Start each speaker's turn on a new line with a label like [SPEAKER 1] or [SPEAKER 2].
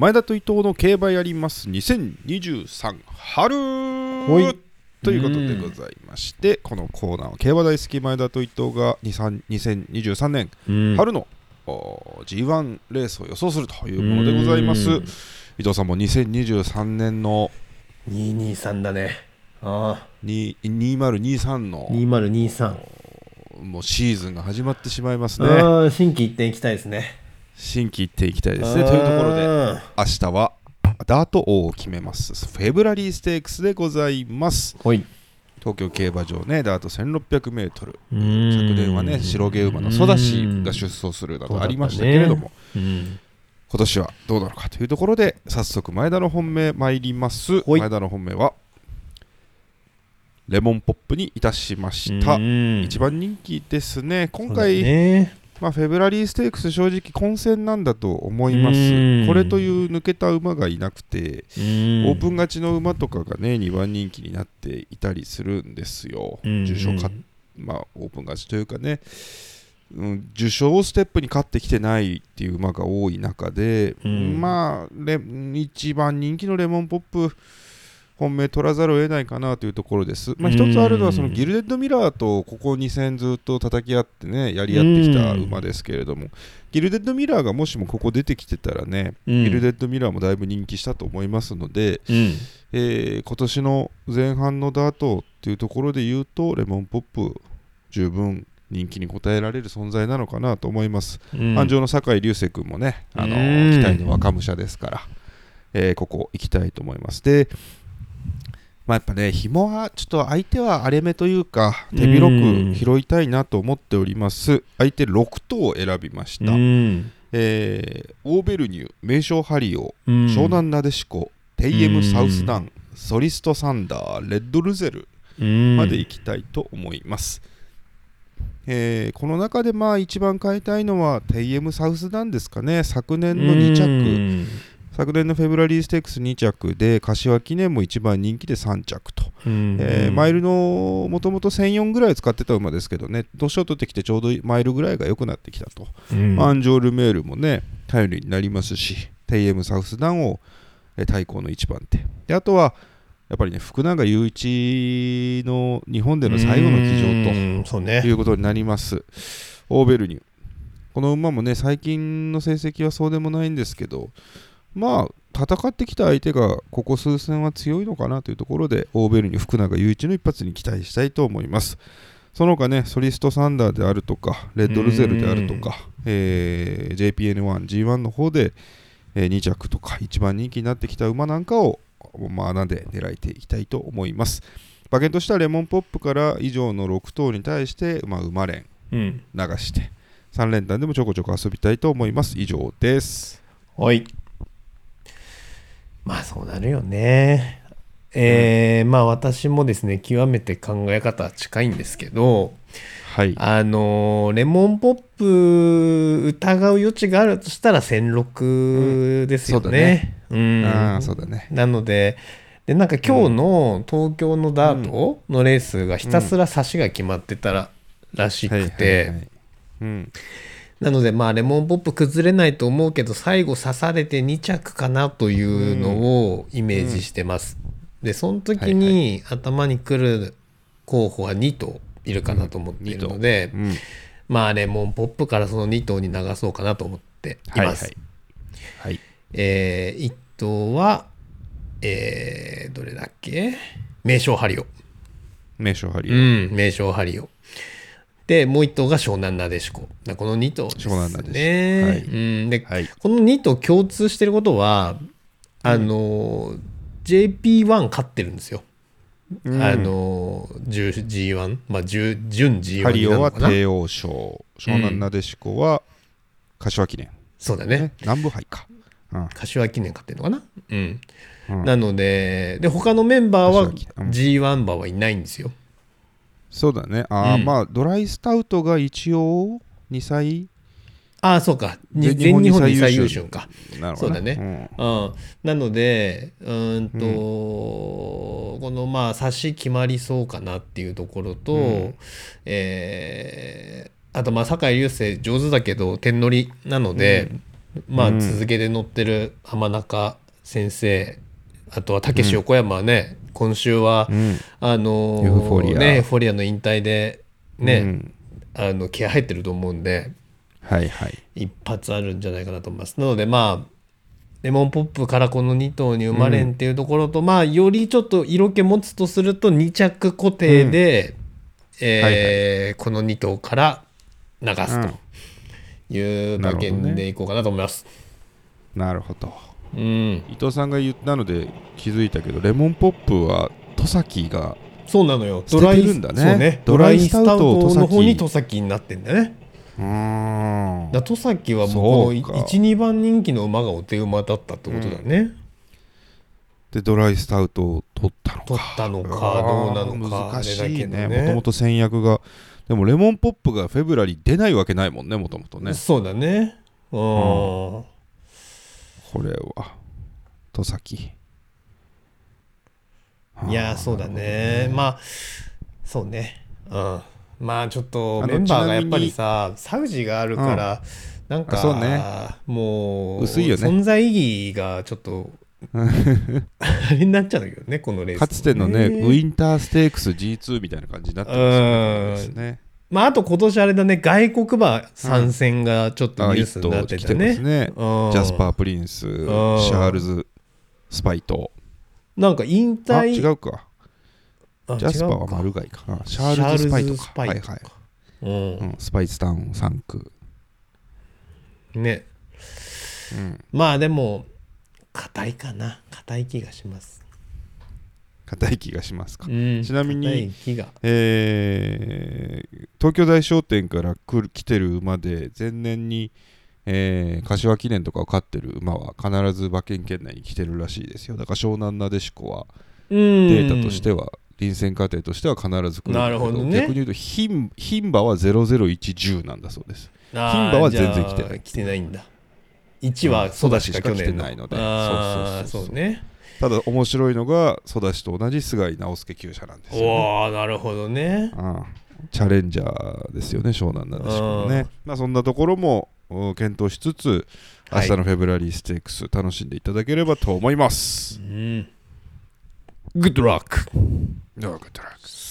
[SPEAKER 1] 前田と伊藤の競馬やります。2023春。ということでございまして、このコーナーは競馬大好き前田と伊藤が23 2023年
[SPEAKER 2] うん。
[SPEAKER 1] 春の、お G1 レースを予想するというものでございます。
[SPEAKER 2] うん。
[SPEAKER 1] 伊藤さんも2023年の
[SPEAKER 2] 223だね。あ
[SPEAKER 1] に2023
[SPEAKER 2] あ
[SPEAKER 1] の
[SPEAKER 2] 2023
[SPEAKER 1] もうシーズンが始まってしまいますね。
[SPEAKER 2] ああ新規一点いきたいですね
[SPEAKER 1] 新規行っていきたいですね。というところで
[SPEAKER 2] で
[SPEAKER 1] 明日はダート王を決めます。フェブラリーステークスでございます。東京競馬場ねダート 1600m 昨
[SPEAKER 2] 昨
[SPEAKER 1] 年はね白毛馬のソダシが出走するなどありましたけれども、
[SPEAKER 2] うん。
[SPEAKER 1] 今年はどうなのかというところで早速前田の本命参ります。前田の本命はレモンポップにいたしました、
[SPEAKER 2] うん。
[SPEAKER 1] 一番人気ですね。今回、
[SPEAKER 2] ね
[SPEAKER 1] まあ、フェブラリーステークス正直混戦なんだと思います。
[SPEAKER 2] うん。
[SPEAKER 1] これという抜けた馬がいなくて
[SPEAKER 2] オ
[SPEAKER 1] オープン勝ちの馬とかがね2番人気になっていたりするんですよ、重賞勝っまあ、オープン勝ちというかね、うん、受賞ステップに勝ってきてないっていう馬が多い中で、
[SPEAKER 2] うん。
[SPEAKER 1] まあレ一番人気のレモンポップ本命取らざるを得ないかなというところです。まあ、
[SPEAKER 2] うん
[SPEAKER 1] 一つあるのはそのギルデッドミラーとここ2戦ずっと叩き合ってねやり合ってきた馬ですけれども、ギルデッドミラーがもしもここ出てきてたらね、
[SPEAKER 2] うん
[SPEAKER 1] ギルデッドミラーもだいぶ人気したと思いますので、
[SPEAKER 2] うん
[SPEAKER 1] えー今年の前半のダートっていうところで言うとレモンポップ十分人気に応えられる存在なのかなと思います。
[SPEAKER 2] うん
[SPEAKER 1] 安城の酒井流星君もね、あの
[SPEAKER 2] うん
[SPEAKER 1] 期待の若武者ですから、えーここ行きたいと思います。で、まあ、やっぱね、紐はちょっと相手は荒れ目というか、手広く拾いたいなと思っております。相手6頭を選びました。
[SPEAKER 2] うん
[SPEAKER 1] えーオーベルニュ、名称ハリオ、
[SPEAKER 2] うん
[SPEAKER 1] 湘南なでしこ、テイエムサウスダン、ソリストサンダー、レッドルゼル
[SPEAKER 2] うん
[SPEAKER 1] まで行きたいと思います。えーこの中でまあ一番買いたいのはテイエムサウスダンですかね。昨年の2着、
[SPEAKER 2] うん
[SPEAKER 1] 昨年のフェブラリーステークス2着で、柏記念も一番人気で3着と。
[SPEAKER 2] うん
[SPEAKER 1] えーマイルのもともと1004ぐらい使ってた馬ですけどね、年を取ってきてちょうどマイルぐらいが良くなってきたと。
[SPEAKER 2] うん
[SPEAKER 1] アンジョールメールもね、頼りになりますし、テイエムサウスダンをえー対抗の一番手。で、あとは、やっぱりね、福永雄一の日本での最後の騎乗と
[SPEAKER 2] ね
[SPEAKER 1] いうことになります。オーベルニュ。この馬もね、最近の成績はそうでもないんですけど、まあ、戦ってきた相手がここ数戦は強いのかなというところで、オーベルニュ、福永雄一の一発に期待したいと思います。その他ね、ソリストサンダーであるとか、レッドルゼルであるとか、えー JPN1、G1 の方で、え2着とか一番人気になってきた馬なんかを、まあ、穴で狙えていきたいと思います。馬券としてはレモンポップから以上の6頭に対して、まあ、馬連
[SPEAKER 2] うん
[SPEAKER 1] 流して、3連単でもちょこちょこ遊びたいと思います。以上です。
[SPEAKER 2] はいまあそうなるよね。えーまあ私もですね極めて考え方は近いんですけど
[SPEAKER 1] はい。
[SPEAKER 2] あのーレモンポップ疑う余地があるとしたら1006ですよね。うん。
[SPEAKER 1] そうだね。
[SPEAKER 2] なのででなんか今日の東京のダートのレースがひたすら差しが決まってたららしくて。なのでまあレモンポップ崩れないと思うけど最後刺されて2着かなというのをイメージしてます。でその時に頭に来る候補は2頭いるかなと思っているので、
[SPEAKER 1] うん。
[SPEAKER 2] まあレモンポップからその2頭に流そうかなと思っています。
[SPEAKER 1] はいはい。はい。
[SPEAKER 2] えー、1頭は、えー、どれだっけ？名称ハリオ。
[SPEAKER 1] 名称ハリ
[SPEAKER 2] う
[SPEAKER 1] ー。
[SPEAKER 2] ん、名称ハリオ。で、もう1頭が湘南なでしこ。だこの2頭ですね。
[SPEAKER 1] 湘南なでしこはい
[SPEAKER 2] うん、で、
[SPEAKER 1] はい。
[SPEAKER 2] この2頭共通してることは、あの、JP1 勝ってるんですよ。
[SPEAKER 1] うん
[SPEAKER 2] あの、10 G1、まあ、10準 G1
[SPEAKER 1] ハリオは帝王賞。湘南なでしこは柏記念。
[SPEAKER 2] そうだね
[SPEAKER 1] ね。。南部杯か。うん。
[SPEAKER 2] 柏記念勝ってるのかなうん。
[SPEAKER 1] うん
[SPEAKER 2] なので、で、他のメンバーは
[SPEAKER 1] 柏記念うん
[SPEAKER 2] G1 馬はいないんですよ。
[SPEAKER 1] そうだね。ああ、
[SPEAKER 2] うん。
[SPEAKER 1] まあ、ドライスタウトが一応2歳
[SPEAKER 2] ああ、そうか。に
[SPEAKER 1] 全
[SPEAKER 2] 全日本2歳優
[SPEAKER 1] 日本二歳優
[SPEAKER 2] 秀。か。
[SPEAKER 1] なのかな
[SPEAKER 2] そうだね。うん。なので、うーんと、このまあ、差し決まりそうかなっていうところと、
[SPEAKER 1] うん。
[SPEAKER 2] えーあとまあ、酒井流星上手だけど、点乗りなので、まあ
[SPEAKER 1] うん。
[SPEAKER 2] 続けて乗ってる浜中先生あとはたけし横山はね、今週は、
[SPEAKER 1] うん。
[SPEAKER 2] あのー
[SPEAKER 1] エフフォリア。
[SPEAKER 2] ねエフフォリアの引退でね、
[SPEAKER 1] うん。
[SPEAKER 2] あの気合入ってると思うんで
[SPEAKER 1] はいはい。
[SPEAKER 2] 一発あるんじゃないかなと思います。なのでまあレモンポップからこの2頭に生まれんっていうところと、まあよりちょっと色気持つとすると2着固定で、えーこの2頭から流すという馬券でいこうかなと思います。
[SPEAKER 1] なるほど
[SPEAKER 2] うん、
[SPEAKER 1] 伊藤さんが言ったので気づいたけどレモンポップは戸崎が
[SPEAKER 2] そうなのよ。
[SPEAKER 1] 捨ててるんだね。
[SPEAKER 2] ド
[SPEAKER 1] ドライ
[SPEAKER 2] ライスタウ
[SPEAKER 1] ト
[SPEAKER 2] の方に
[SPEAKER 1] 戸
[SPEAKER 2] 戸崎になってんだよね。
[SPEAKER 1] うーん
[SPEAKER 2] だ戸崎はもうこの
[SPEAKER 1] そうか
[SPEAKER 2] 1、2番人気の馬がお手馬だったってことだね。
[SPEAKER 1] でドライスタウトを取ったのか
[SPEAKER 2] 取ったのかどうなのか
[SPEAKER 1] 難しいね
[SPEAKER 2] ね
[SPEAKER 1] もともと戦略がでもレモンポップがフェブラリー出ないわけないもんねもともとね
[SPEAKER 2] そうだね。うん。
[SPEAKER 1] これは。戸崎。
[SPEAKER 2] いやそうだね。まあそうね。うん。まあちょっとメンバーがやっぱりさサウジがあるから、なんか
[SPEAKER 1] あそうね。
[SPEAKER 2] もう
[SPEAKER 1] 薄いよね。
[SPEAKER 2] 存在意義がちょっとあれになっちゃうんだけどねこのレース。
[SPEAKER 1] かつてのねウィンターステークス G2 みたいな感じになってますよね
[SPEAKER 2] まああと今年あれだね外国馬参戦がちょっと
[SPEAKER 1] あ
[SPEAKER 2] ニュースになってたね。うん。
[SPEAKER 1] ジャスパー・プリンスシャールズ・スパイト
[SPEAKER 2] なんか引
[SPEAKER 1] あ
[SPEAKER 2] 退
[SPEAKER 1] 違うか。
[SPEAKER 2] あ
[SPEAKER 1] ジャスパーはマルガイか。なシャールズ・スパイトか。はいはい。
[SPEAKER 2] うん。
[SPEAKER 1] うん。スパイスタウン3区。
[SPEAKER 2] ね。
[SPEAKER 1] うん。
[SPEAKER 2] まあでも硬いかな。硬い気がします
[SPEAKER 1] 硬い気がしますか。
[SPEAKER 2] うん。
[SPEAKER 1] ちなみにえー東京大商店から来る来てる馬で前年に、えー柏記念とかを勝ってる馬は必ず馬券圏内に来てるらしいですよ。だから湘南なでしこは
[SPEAKER 2] デ
[SPEAKER 1] データとしては臨戦過程としては必ず来る
[SPEAKER 2] なるほどね。
[SPEAKER 1] 逆に言うと牝牝馬は00110なんだそうです。
[SPEAKER 2] 牝
[SPEAKER 1] 牝馬は全然来てない。
[SPEAKER 2] 来てないんだ。1はソダシか
[SPEAKER 1] 来てないので。そうそうそう。
[SPEAKER 2] そうね
[SPEAKER 1] ただ面白いのがソダシと同じ菅井直輔厩舎なんですよ、ね、
[SPEAKER 2] おおなるほどね。
[SPEAKER 1] ああチャレンジャーですよね湘南なでしこの
[SPEAKER 2] うん。
[SPEAKER 1] ねまあそんなところもお検討しつつ明
[SPEAKER 2] はい。
[SPEAKER 1] 日のフェブラリーステークス楽しんでいただければと思います、
[SPEAKER 2] うん。Good luck
[SPEAKER 1] ではグッドラック